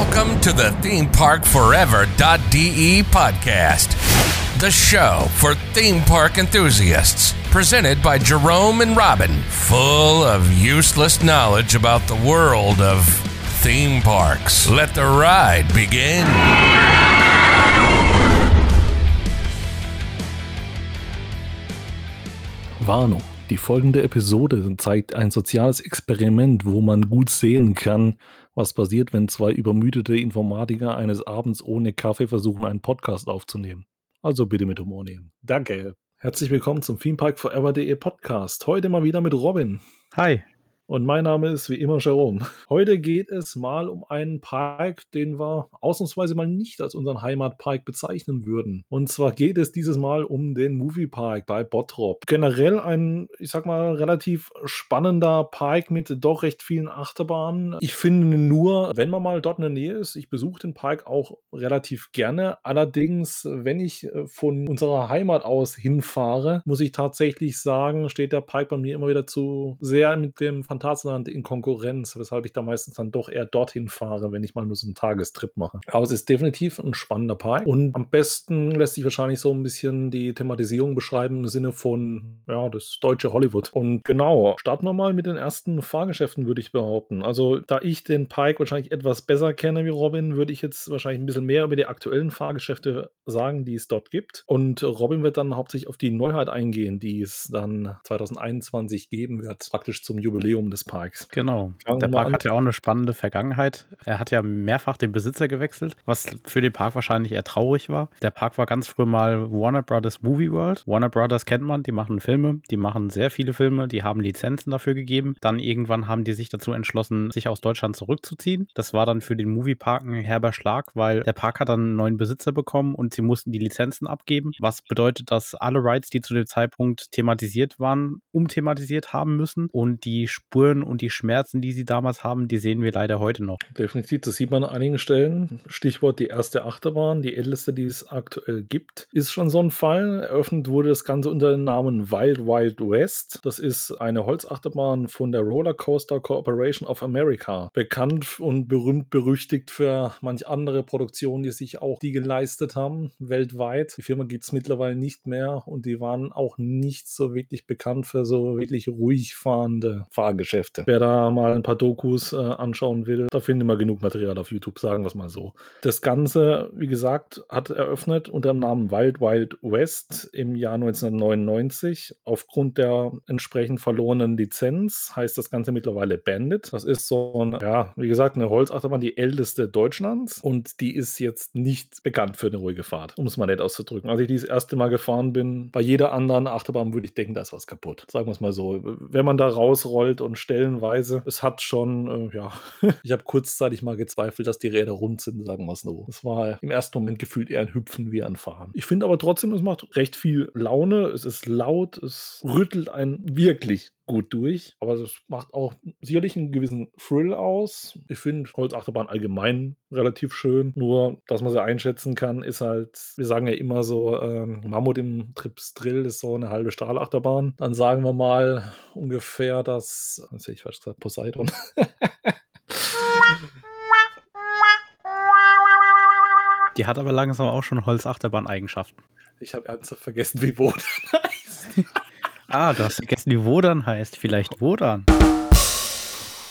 Welcome to the ThemeParkForever.de podcast, the show for theme park enthusiasts. Presented by Jerome and Robin, full of useless knowledge about the world of theme parks. Let the ride begin. Warnung. Die folgende Episode zeigt ein soziales Experiment, wo man gut sehen kann, was passiert, wenn zwei übermüdete Informatiker eines Abends ohne Kaffee versuchen, einen Podcast aufzunehmen. Also bitte mit Humor nehmen. Danke. Herzlich willkommen zum ThemeParkForever.de Podcast. Heute mal wieder mit Robin. Hi. Und mein Name ist wie immer Jerome. Heute geht es mal um einen Park, den wir ausnahmsweise mal nicht als unseren Heimatpark bezeichnen würden. Und zwar geht es dieses Mal um den Moviepark bei Bottrop. Generell ein, ich sag mal, relativ spannender Park mit doch recht vielen Achterbahnen. Ich finde nur, wenn man mal dort in der Nähe ist, ich besuche den Park auch relativ gerne. Allerdings, wenn ich äh, von unserer Heimat aus hinfahre, muss ich tatsächlich sagen, steht der Park bei mir immer wieder zu sehr mit dem Phantasialand in Konkurrenz, weshalb ich da meistens dann doch eher dorthin fahre, wenn ich mal nur so einen Tagestrip mache. Aber es ist definitiv ein spannender Park und am besten lässt sich wahrscheinlich so ein bisschen die Thematisierung beschreiben im Sinne von, ja, das deutsche Hollywood. Und genau, starten wir mal mit den ersten Fahrgeschäften, würde ich behaupten. Also, da ich den Park wahrscheinlich etwas besser kenne wie Robin, würde ich jetzt wahrscheinlich ein bisschen mehr über die aktuellen Fahrgeschäfte sagen, die es dort gibt. Und Robin wird dann hauptsächlich auf die Neuheit eingehen, die es dann 2021 geben wird, praktisch zum Jubiläum des Parks. Genau. Der Park hat ja auch eine spannende Vergangenheit. Er hat ja mehrfach den Besitzer gewechselt, was für den Park wahrscheinlich eher traurig war. Der Park war ganz früh mal Warner Brothers Movie World. Warner Brothers kennt man, die machen Filme, die machen sehr viele Filme, die haben Lizenzen dafür gegeben. Dann irgendwann haben die sich dazu entschlossen, sich aus Deutschland zurückzuziehen. Das war dann für den Moviepark ein herber Schlag, weil der Park hat dann einen neuen Besitzer bekommen und sie mussten die Lizenzen abgeben. Was bedeutet, dass alle Rides, die zu dem Zeitpunkt thematisiert waren, umthematisiert haben müssen und die Spur Spuren und die Schmerzen, die sie damals haben, die sehen wir leider heute noch. Definitiv, das sieht man an einigen Stellen. Stichwort die erste Achterbahn, die älteste, die es aktuell gibt, ist schon so ein Fall. Eröffnet wurde das Ganze unter dem Namen Wild Wild West. Das ist eine Holzachterbahn von der Roller Coaster Corporation of America. Bekannt und berühmt berüchtigt für manch andere Produktionen, die sich auch die geleistet haben, weltweit. Die Firma gibt es mittlerweile nicht mehr und die waren auch nicht so wirklich bekannt für so wirklich ruhig fahrende Fahrgeschäfte. Geschäfte. Wer da mal ein paar Dokus äh, anschauen will, da findet man genug Material auf YouTube, sagen wir es mal so. Das Ganze, wie gesagt, hat eröffnet unter dem Namen Wild Wild West im Jahr 1999. Aufgrund der entsprechend verlorenen Lizenz heißt das Ganze mittlerweile Bandit. Das ist so ein, ja, wie gesagt, eine Holzachterbahn, die älteste Deutschlands und die ist jetzt nicht bekannt für eine ruhige Fahrt, um es mal nett auszudrücken. Als ich das erste Mal gefahren bin, bei jeder anderen Achterbahn würde ich denken, da ist was kaputt. Sagen wir es mal so. Wenn man da rausrollt und stellenweise. Es hat schon, äh, ja, ich habe kurzzeitig mal gezweifelt, dass die Räder rund sind, sagen wir es so. Es war im ersten Moment gefühlt eher ein Hüpfen wie ein Fahren. Ich finde aber trotzdem, es macht recht viel Laune. Es ist laut, es rüttelt einen wirklich gut durch. Aber es macht auch sicherlich einen gewissen Thrill aus. Ich finde Holzachterbahn allgemein relativ schön. Nur, dass man sie einschätzen kann, ist halt, wir sagen ja immer so, ähm, Mammut im Trips Drill ist so eine halbe Strahlachterbahn. Dann sagen wir mal ungefähr das, was ich falsch gesagt, Poseidon. Die hat aber langsam auch schon Holzachterbahn-Eigenschaften. Ich habe ernsthaft vergessen, wie Boden heißt. Ah, du hast vergessen, wie Wodan heißt. Vielleicht Wodan.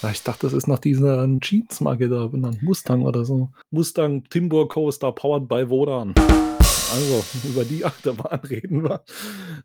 Ja, ich dachte, das ist nach dieser Jeans-Marke da benannt. Mustang oder so. Mustang Timber Coaster powered by Wodan. Also, über die Achterbahn reden wir.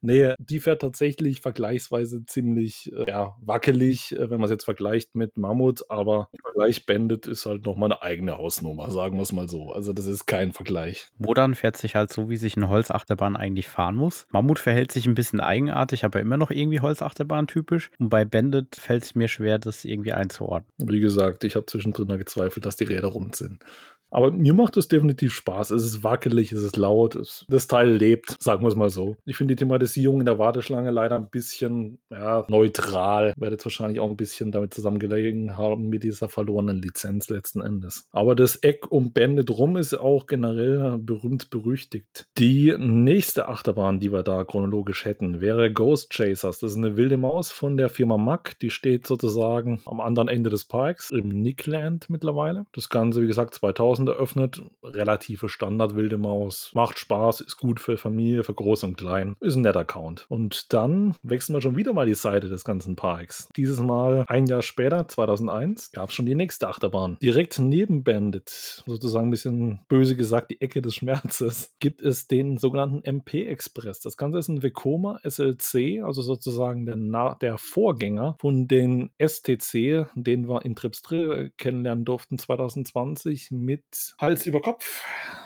Nee, die fährt tatsächlich vergleichsweise ziemlich äh, ja, wackelig, äh, wenn man es jetzt vergleicht mit Mammut, aber Vergleich Bandit ist halt nochmal eine eigene Hausnummer, sagen wir es mal so. Also, das ist kein Vergleich. Wodan fährt sich halt so, wie sich eine Holzachterbahn eigentlich fahren muss. Mammut verhält sich ein bisschen eigenartig, aber immer noch irgendwie Holzachterbahn typisch. Und bei Bandit fällt es mir schwer, das irgendwie einzuordnen. Wie gesagt, ich habe zwischendrin gezweifelt, dass die Räder rund sind. Aber mir macht es definitiv Spaß. Es ist wackelig, es ist laut, es, das Teil lebt, sagen wir es mal so. Ich finde die Thematisierung in der Warteschlange leider ein bisschen ja, neutral. Werde jetzt wahrscheinlich auch ein bisschen damit zusammengelegen haben mit dieser verlorenen Lizenz letzten Endes. Aber das Eck um Bände drum ist auch generell berühmt berüchtigt. Die nächste Achterbahn, die wir da chronologisch hätten, wäre Ghost Chasers. Das ist eine wilde Maus von der Firma Mack. Die steht sozusagen am anderen Ende des Parks, im Nickland mittlerweile. Das Ganze, wie gesagt, 2000 eröffnet. Relative Standard wilde Maus. Macht Spaß, ist gut für Familie, für Groß und Klein. Ist ein netter Account. Und dann wechseln wir schon wieder mal die Seite des ganzen Parks. Dieses Mal ein Jahr später, 2001, gab es schon die nächste Achterbahn. Direkt neben Bandit, sozusagen ein bisschen böse gesagt, die Ecke des Schmerzes, gibt es den sogenannten MP Express. Das Ganze ist ein Vekoma SLC, also sozusagen der, Na der Vorgänger von den STC, den wir in Tripsdrill kennenlernen durften 2020 mit Hals über Kopf.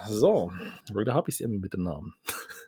So, da habe ich es eben mit dem Namen.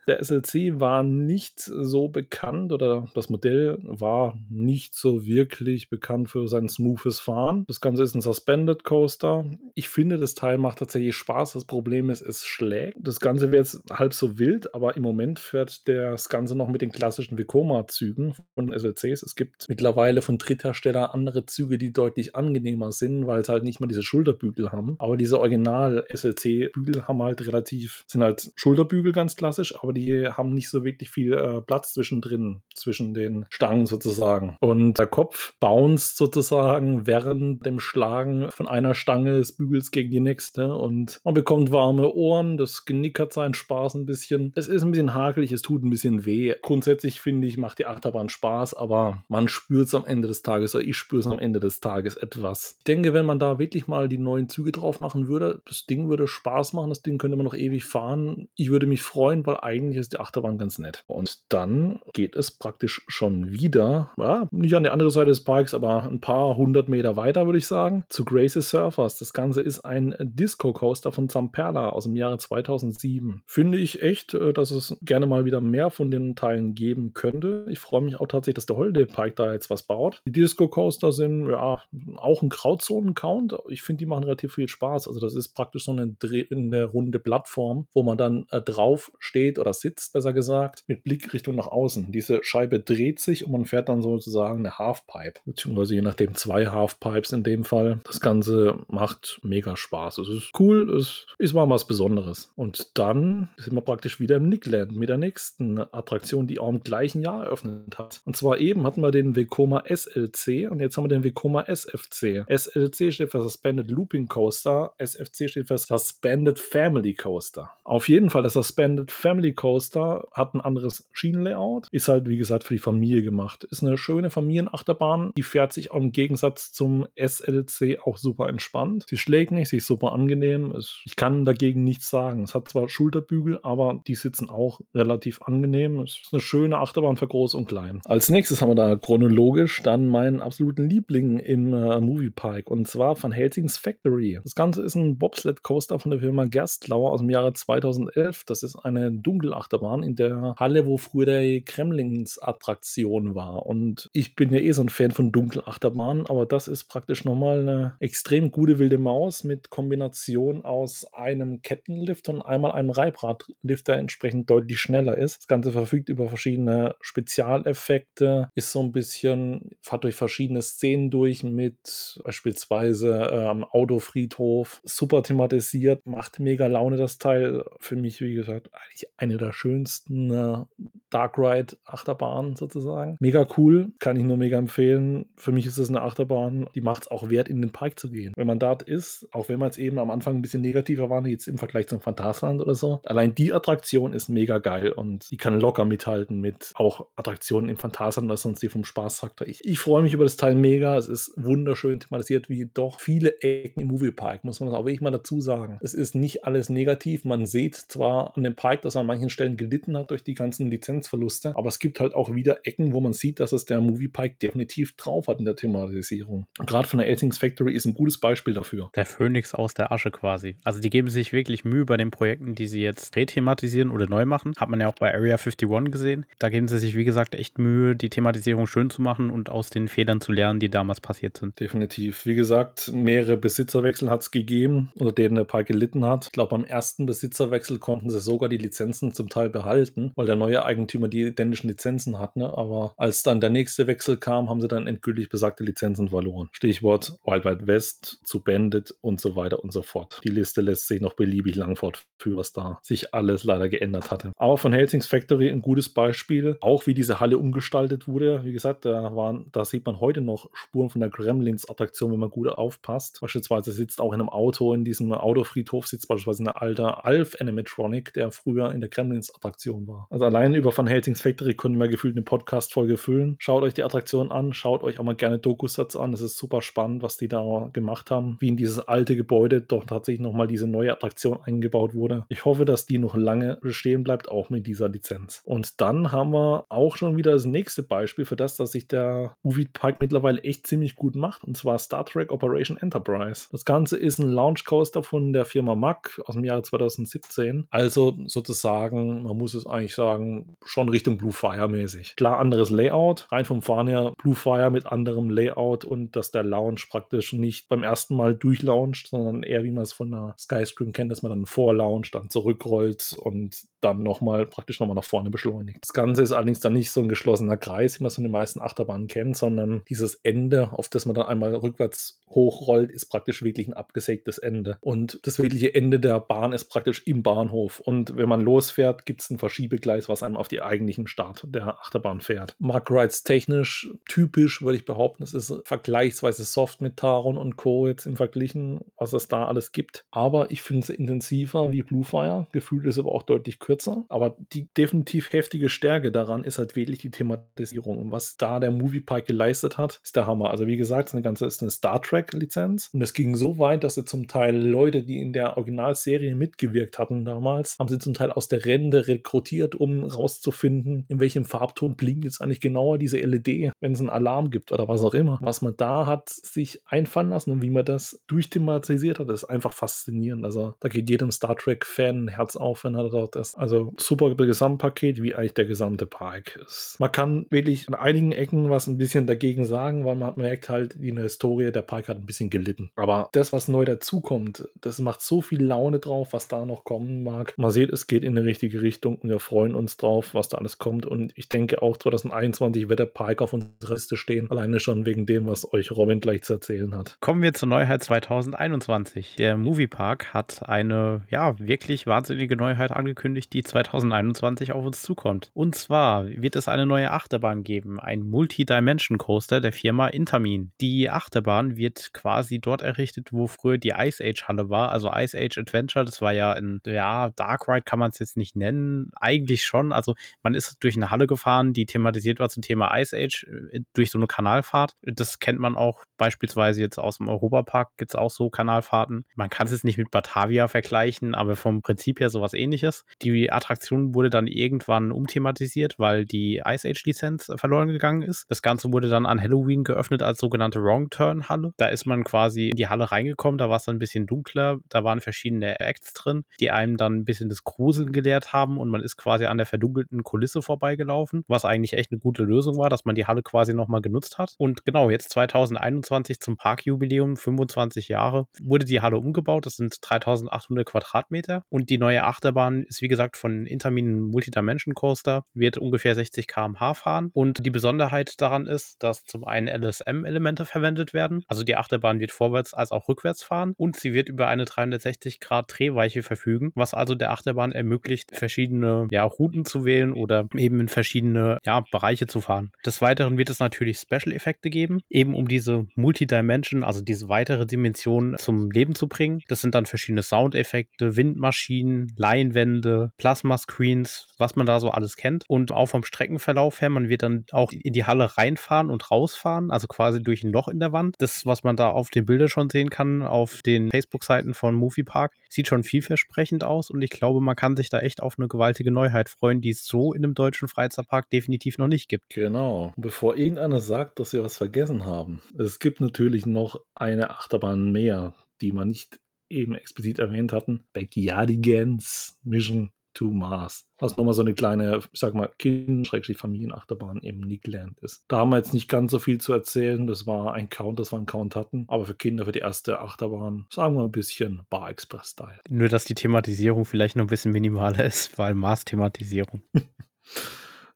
Der SLC war nicht so bekannt oder das Modell war nicht so wirklich bekannt für sein smoothes Fahren. Das Ganze ist ein Suspended Coaster. Ich finde, das Teil macht tatsächlich Spaß. Das Problem ist, es schlägt. Das Ganze wäre jetzt halb so wild, aber im Moment fährt das Ganze noch mit den klassischen Vekoma-Zügen von SLCs. Es gibt mittlerweile von Dritthersteller andere Züge, die deutlich angenehmer sind, weil es halt nicht mehr diese Schulterbügel haben. Aber diese Original-SLC-Bügel haben halt relativ, sind halt Schulterbügel ganz klassisch, aber die haben nicht so wirklich viel äh, Platz zwischendrin, zwischen den Stangen sozusagen. Und der Kopf bounced sozusagen während dem Schlagen von einer Stange des Bügels gegen die nächste und man bekommt warme Ohren, das Genick hat seinen Spaß ein bisschen. Es ist ein bisschen hakelig, es tut ein bisschen weh. Grundsätzlich finde ich, macht die Achterbahn Spaß, aber man spürt es am Ende des Tages oder ich spüre es am Ende des Tages etwas. Ich denke, wenn man da wirklich mal die neuen Züge drauf machen würde, das Ding würde Spaß machen, das Ding könnte man noch ewig fahren. Ich würde mich freuen, weil eigentlich ist die Achterbahn ganz nett. Und dann geht es praktisch schon wieder, ja, nicht an der anderen Seite des Parks, aber ein paar hundert Meter weiter, würde ich sagen, zu Gracie Surfers. Das Ganze ist ein Disco-Coaster von Zamperla aus dem Jahre 2007. Finde ich echt, äh, dass es gerne mal wieder mehr von den Teilen geben könnte. Ich freue mich auch tatsächlich, dass der Holiday Park da jetzt was baut. Die Disco-Coaster sind ja auch ein Grauzone-Count. Ich finde, die machen relativ viel Spaß. Also das ist praktisch so eine drehende runde Plattform, wo man dann äh, drauf steht oder sitzt, besser gesagt, mit Blickrichtung nach außen. Diese Scheibe dreht sich und man fährt dann sozusagen eine Halfpipe, beziehungsweise je nachdem zwei Halfpipes in dem Fall. Das Ganze macht mega Spaß. Es ist cool, es ist mal was Besonderes. Und dann sind wir praktisch wieder im Nickland mit der nächsten Attraktion, die auch im gleichen Jahr eröffnet hat. Und zwar eben hatten wir den Vekoma SLC und jetzt haben wir den Vekoma SFC. SLC steht für Suspended Looping Coaster, SFC steht für Suspended Family Coaster. Auf jeden Fall, der Suspended Family Coaster hat ein anderes Schienenlayout, ist halt wie gesagt für die Familie gemacht. Ist eine schöne Familienachterbahn, die fährt sich auch im Gegensatz zum SLC auch super entspannt. Sie schlägt nicht, sie ist super angenehm. Ich kann dagegen nichts sagen. Es hat zwar Schulterbügel, aber die sitzen auch relativ angenehm. Es ist eine schöne Achterbahn für groß und klein. Als nächstes haben wir da chronologisch dann meinen absoluten Liebling im äh, Moviepark und zwar von Helsings Factory. Das Ganze ist ein Bobsled Coaster von der Firma Gerstlauer aus dem Jahre 2011. Das ist eine Dunkelachterbahn in der Halle, wo früher der Kremlings Attraktion war. Und ich bin ja eh so ein Fan von Dunkelachterbahnen, aber das ist praktisch nochmal eine extrem gute wilde Maus mit Kombination aus einem Kettenlift und einmal einem Reibradlift, der entsprechend deutlich schneller ist. Das Ganze verfügt über verschiedene Spezialeffekte, ist so ein bisschen, fahrt durch verschiedene Szenen durch mit beispielsweise ähm, Autofriedhof, super thematisiert, macht mega Laune das Teil. Für mich, wie gesagt, eigentlich eine der schönsten äh, Dark Ride Achterbahnen sozusagen. Mega cool, kann ich nur mega empfehlen. Für mich ist es eine Achterbahn, die macht es auch wert, in den Park zu gehen. Wenn man dort ist, auch wenn man es eben am Anfang ein bisschen negativer war, jetzt im Vergleich zum Phantasialand oder so, allein die Attraktion ist mega geil und die kann locker mithalten mit auch Attraktionen im Phantasialand oder sonst die vom Spaßfaktor. Ich, ich freue mich über das Teil mega. Es ist wunderschön thematisiert, wie doch viele Ecken im Moviepark, muss man auch wirklich mal dazu sagen. Es ist nicht alles negativ. Man sieht zwar an dem Park, dass an manchen Stellen gelitten hat durch die ganzen Lizenzverluste. Aber es gibt halt auch wieder Ecken, wo man sieht, dass es der Moviepike definitiv drauf hat in der Thematisierung. Gerade von der Airthings Factory ist ein gutes Beispiel dafür. Der Phönix aus der Asche quasi. Also die geben sich wirklich Mühe bei den Projekten, die sie jetzt rethematisieren oder neu machen. Hat man ja auch bei Area 51 gesehen. Da geben sie sich, wie gesagt, echt Mühe, die Thematisierung schön zu machen und aus den Fehlern zu lernen, die damals passiert sind. Definitiv. Wie gesagt, mehrere Besitzerwechsel hat es gegeben, unter denen der Pike gelitten hat. Ich glaube, beim ersten Besitzerwechsel konnten sie sogar die Lizenzen zum Teil behalten, weil der neue Eigentümer die identischen Lizenzen hat. Ne? Aber als dann der nächste Wechsel kam, haben sie dann endgültig besagte Lizenzen verloren. Stichwort Wild Wild West zu Bandit und so weiter und so fort. Die Liste lässt sich noch beliebig lang fortführen, was da sich alles leider geändert hatte. Aber von Helsings Factory ein gutes Beispiel, auch wie diese Halle umgestaltet wurde. Wie gesagt, da, waren, da sieht man heute noch Spuren von der Gremlins-Attraktion, wenn man gut aufpasst. Beispielsweise sitzt auch in einem Auto, in diesem Autofriedhof sitzt beispielsweise ein alter Alf-Animatronic, der früher in der Gremlins-Attraktion war. Also allein über Van Helsings Factory können wir gefühlt eine Podcast-Folge füllen. Schaut euch die Attraktion an, schaut euch auch mal gerne Dokusatz an. Es ist super spannend, was die da gemacht haben, wie in dieses alte Gebäude doch tatsächlich nochmal diese neue Attraktion eingebaut wurde. Ich hoffe, dass die noch lange bestehen bleibt, auch mit dieser Lizenz. Und dann haben wir auch schon wieder das nächste Beispiel für das, dass sich der Movie Park mittlerweile echt ziemlich gut macht, und zwar Star Trek Operation Enterprise. Das Ganze ist ein Launch Coaster von der Firma Mack aus dem Jahre 2017. Also sozusagen, man muss es eigentlich sagen, schon Richtung Blue Fire mäßig. Klar, anderes Layout, rein vom Fahren her Blue Fire mit anderem Layout und dass der Launch praktisch nicht beim ersten Mal durchlauncht, sondern eher wie man es von einer Skyscreen kennt, dass man dann vorlauncht, dann zurückrollt und dann nochmal praktisch nochmal nach vorne beschleunigt. Das Ganze ist allerdings dann nicht so ein geschlossener Kreis, wie man es von den meisten Achterbahnen kennt, sondern dieses Ende, auf das man dann einmal rückwärts hochrollt, ist praktisch wirklich ein abgesägtes Ende. Und das wirkliche Ende der Bahn ist praktisch im Bahnhof. Und wenn man losfährt, gibt es ein Verschiebegleis, was einem auf die eigentlichen Start der Achterbahn fährt. Mark Rides technisch typisch, würde ich behaupten. Es ist vergleichsweise soft mit Taron und Co. jetzt im Verglichen, was es da alles gibt. Aber ich finde es intensiver wie Bluefire. Gefühlt ist aber auch deutlich kürzer. Aber die definitiv heftige Stärke daran ist halt wirklich die Thematisierung. Und was da der Moviepark geleistet hat, ist der Hammer. Also wie gesagt, eine ganze ist eine Star Trek-Lizenz. Und es ging so weit, dass sie zum Teil Leute, die in der Originalserie mitgewirkt hatten damals, haben sie zum Teil aus der Rente rekrutiert, um rauszufinden, in welchem Farbton blinkt jetzt eigentlich genauer diese LED, wenn es einen Alarm gibt oder was auch immer. Was man da hat sich einfallen lassen und wie man das durchthematisiert hat, ist einfach faszinierend. Also da geht jedem Star Trek-Fan ein Herz auf, wenn er dort ist. Also super Gesamtpaket, wie eigentlich der gesamte Park ist. Man kann wirklich an einigen Ecken was ein bisschen dagegen sagen, weil man merkt halt, in der Historie, der Park hat ein bisschen gelitten. Aber das, was neu dazukommt, das macht so viel Laune drauf, was da noch kommen mag. Man sieht, es geht in die richtige Richtung und wir freuen uns drauf, was da alles kommt. Und ich denke auch 2021 wird der Park auf unserer Liste stehen, alleine schon wegen dem, was euch Robin gleich zu erzählen hat. Kommen wir zur Neuheit 2021. Der Moviepark hat eine, ja, wirklich wahnsinnige Neuheit angekündigt, die 2021 auf uns zukommt. Und zwar wird es eine neue Achterbahn geben, ein Multi-Dimension Coaster der Firma Intermin. Die Achterbahn wird quasi dort errichtet, wo früher die Ice Age Halle war, also Ice Age Adventure. Das war ja ein, ja, Dark Ride kann man es jetzt nicht nennen. Eigentlich schon. Also man ist durch eine Halle gefahren, die thematisiert war zum Thema Ice Age, äh, durch so eine Kanalfahrt. Das kennt man auch beispielsweise jetzt aus dem Europapark, gibt es auch so Kanalfahrten. Man kann es jetzt nicht mit Batavia vergleichen, aber vom Prinzip her sowas ähnliches. Die Attraktion wurde dann irgendwann umthematisiert, weil die Ice Age Lizenz verloren gegangen ist. Das Ganze wurde dann an Halloween geöffnet als sogenannte Wrong Turn Halle. Da ist man quasi in die Halle reingekommen, da war es dann ein bisschen dunkler, da waren verschiedene Acts drin, die einem dann ein bisschen das Gruseln gelehrt haben und man ist quasi an der verdunkelten Kulisse vorbeigelaufen, was eigentlich echt eine gute Lösung war, dass man die Halle quasi nochmal genutzt hat. Und genau, jetzt 2021 zum Parkjubiläum, 25 Jahre, wurde die Halle umgebaut. Das sind 3800 Quadratmeter und die neue Achterbahn ist wie gesagt von Intermin Multidimension Coaster, wird ungefähr 60 km/h fahren und die Besonderheit daran ist, dass zum einen LSM-Elemente verwendet werden, also die Achterbahn wird vorwärts als auch rückwärts fahren und sie wird über eine 360 Grad Drehweiche verfügen, was also der Achterbahn ermöglicht, verschiedene ja, Routen zu wählen oder eben in verschiedene ja, Bereiche zu fahren. Des Weiteren wird es natürlich Special-Effekte geben, eben um diese Multidimension, also diese weitere Dimension zum Leben zu bringen. Das sind dann verschiedene Soundeffekte, Windmaschinen, Leinwände, Plasma-Screens, was man da so alles kennt. Und auch vom Streckenverlauf her, man wird dann auch in die Halle reinfahren und rausfahren, also quasi durch ein Loch in der Wand. Das, was man da auf den Bildern schon sehen kann, auf den Facebook-Seiten von Movie Park, sieht schon vielversprechend aus und ich glaube, man kann sich da echt auf eine gewaltige Neuheit freuen, die es so in einem deutschen Freizeitpark definitiv noch nicht gibt. Genau. Bevor irgendeiner sagt, dass wir was vergessen haben, es gibt natürlich noch eine Achterbahn mehr, die man nicht eben explizit erwähnt hatten. Backyardigans Mission to Mars. Was nochmal so eine kleine, ich sag mal, Kind-Familienachterbahn im Nickland ist. Da haben wir jetzt nicht ganz so viel zu erzählen. Das war ein Count, das wir einen Count hatten. Aber für Kinder, für die erste Achterbahn, sagen wir ein bisschen Bar Express-Style. Nur, dass die Thematisierung vielleicht noch ein bisschen minimaler ist, weil Mars-Thematisierung.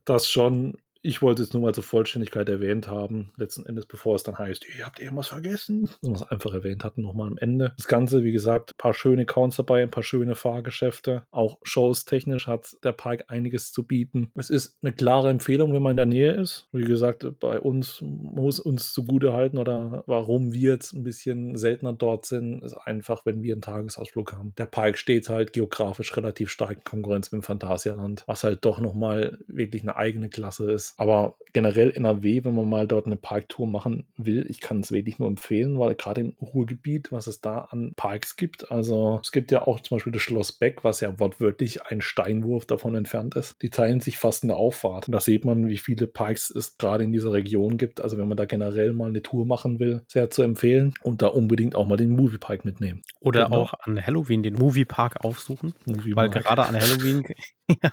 das schon. Ich wollte es nur mal zur Vollständigkeit erwähnt haben, letzten Endes, bevor es dann heißt, ihr habt irgendwas vergessen. Und wir einfach erwähnt hatten, nochmal am Ende. Das Ganze, wie gesagt, ein paar schöne Counts dabei, ein paar schöne Fahrgeschäfte. Auch Shows technisch hat der Park einiges zu bieten. Es ist eine klare Empfehlung, wenn man in der Nähe ist. Wie gesagt, bei uns muss uns zugute halten oder warum wir jetzt ein bisschen seltener dort sind, ist einfach, wenn wir einen Tagesausflug haben. Der Park steht halt geografisch relativ stark in Konkurrenz mit dem Phantasialand, was halt doch nochmal wirklich eine eigene Klasse ist. Aber generell NRW, wenn man mal dort eine Parktour machen will, ich kann es wirklich nur empfehlen, weil gerade im Ruhrgebiet, was es da an Parks gibt, also es gibt ja auch zum Beispiel das Schloss Beck, was ja wortwörtlich ein Steinwurf davon entfernt ist. Die teilen sich fast eine Auffahrt. Und da sieht man, wie viele Parks es gerade in dieser Region gibt. Also wenn man da generell mal eine Tour machen will, sehr zu empfehlen und da unbedingt auch mal den Moviepark mitnehmen. Oder genau. auch an Halloween den Moviepark aufsuchen, Movie weil gerade an Halloween Ja,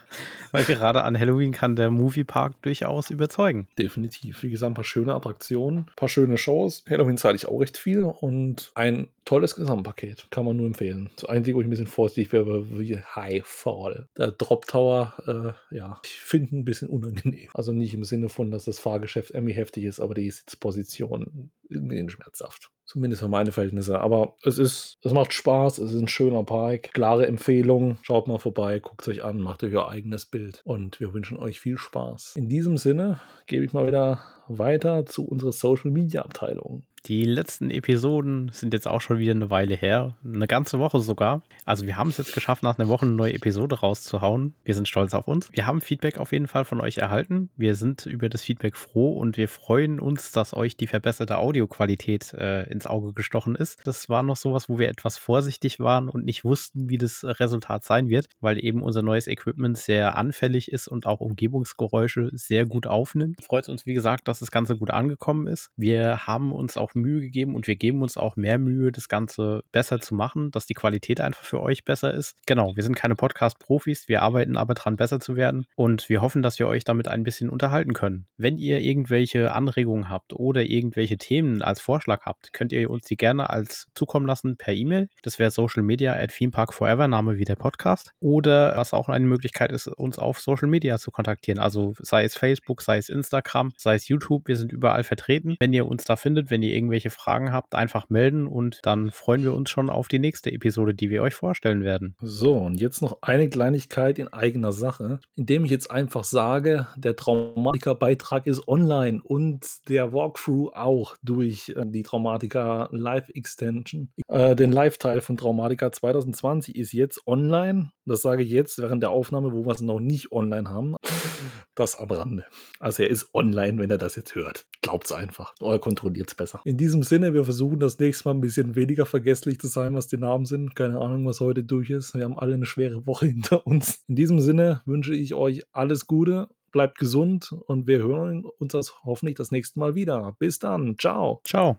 weil gerade an Halloween kann der Moviepark durchaus überzeugen. Definitiv. Wie gesagt, ein paar schöne Attraktionen, ein paar schöne Shows. Halloween zahle ich auch recht viel und ein tolles Gesamtpaket. Kann man nur empfehlen. Das Einzige, wo ich ein bisschen vorsichtig wäre, wie High Fall. Der Drop Tower, äh, ja, ich finde ein bisschen unangenehm. Also nicht im Sinne von, dass das Fahrgeschäft irgendwie heftig ist, aber die Sitzposition irgendwie schmerzhaft. Zumindest für meine Verhältnisse. Aber es ist, es macht Spaß, es ist ein schöner Park. Klare Empfehlung. Schaut mal vorbei, guckt euch an, macht euch euer eigenes Bild. Und wir wünschen euch viel Spaß. In diesem Sinne gebe ich mal wieder weiter zu unserer Social Media Abteilung. Die letzten Episoden sind jetzt auch schon wieder eine Weile her. Eine ganze Woche sogar. Also wir haben es jetzt geschafft, nach einer Woche eine neue Episode rauszuhauen. Wir sind stolz auf uns. Wir haben Feedback auf jeden Fall von euch erhalten. Wir sind über das Feedback froh und wir freuen uns, dass euch die verbesserte Audioqualität äh, ins Auge gestochen ist. Das war noch sowas, wo wir etwas vorsichtig waren und nicht wussten, wie das Resultat sein wird, weil eben unser neues Equipment sehr anfällig ist und auch Umgebungsgeräusche sehr gut aufnimmt. Freut uns, wie gesagt, dass das Ganze gut angekommen ist. Wir haben uns auch Mühe gegeben und wir geben uns auch mehr Mühe, das Ganze besser zu machen, dass die Qualität einfach für euch besser ist. Genau, wir sind keine Podcast-Profis, wir arbeiten aber dran, besser zu werden und wir hoffen, dass wir euch damit ein bisschen unterhalten können. Wenn ihr irgendwelche Anregungen habt oder irgendwelche Themen als Vorschlag habt, könnt ihr uns die gerne als zukommen lassen per E-Mail. Das wäre Social Media at Theme Park Forever, Name wie der Podcast. Oder was auch eine Möglichkeit ist, uns auf Social Media zu kontaktieren. Also sei es Facebook, sei es Instagram, sei es YouTube. Wir sind überall vertreten. Wenn ihr uns da findet, wenn ihr irgendwelche Fragen habt, einfach melden und dann freuen wir uns schon auf die nächste Episode, die wir euch vorstellen werden. So, und jetzt noch eine Kleinigkeit in eigener Sache, indem ich jetzt einfach sage, der Traumatiker-Beitrag ist online und der Walkthrough auch durch äh, die Traumatiker Live Extension. Äh, den Live-Teil von Traumatiker 2020 ist jetzt online. Das sage ich jetzt während der Aufnahme, wo wir es noch nicht online haben. Das am Rande. Also er ist online, wenn er das jetzt hört. Glaubt es einfach. Oder kontrolliert es besser. In diesem Sinne, wir versuchen das nächste Mal ein bisschen weniger vergesslich zu sein, was die Namen sind. Keine Ahnung, was heute durch ist. Wir haben alle eine schwere Woche hinter uns. In diesem Sinne wünsche ich euch alles Gute. Bleibt gesund und wir hören uns das hoffentlich das nächste Mal wieder. Bis dann. Ciao. Ciao.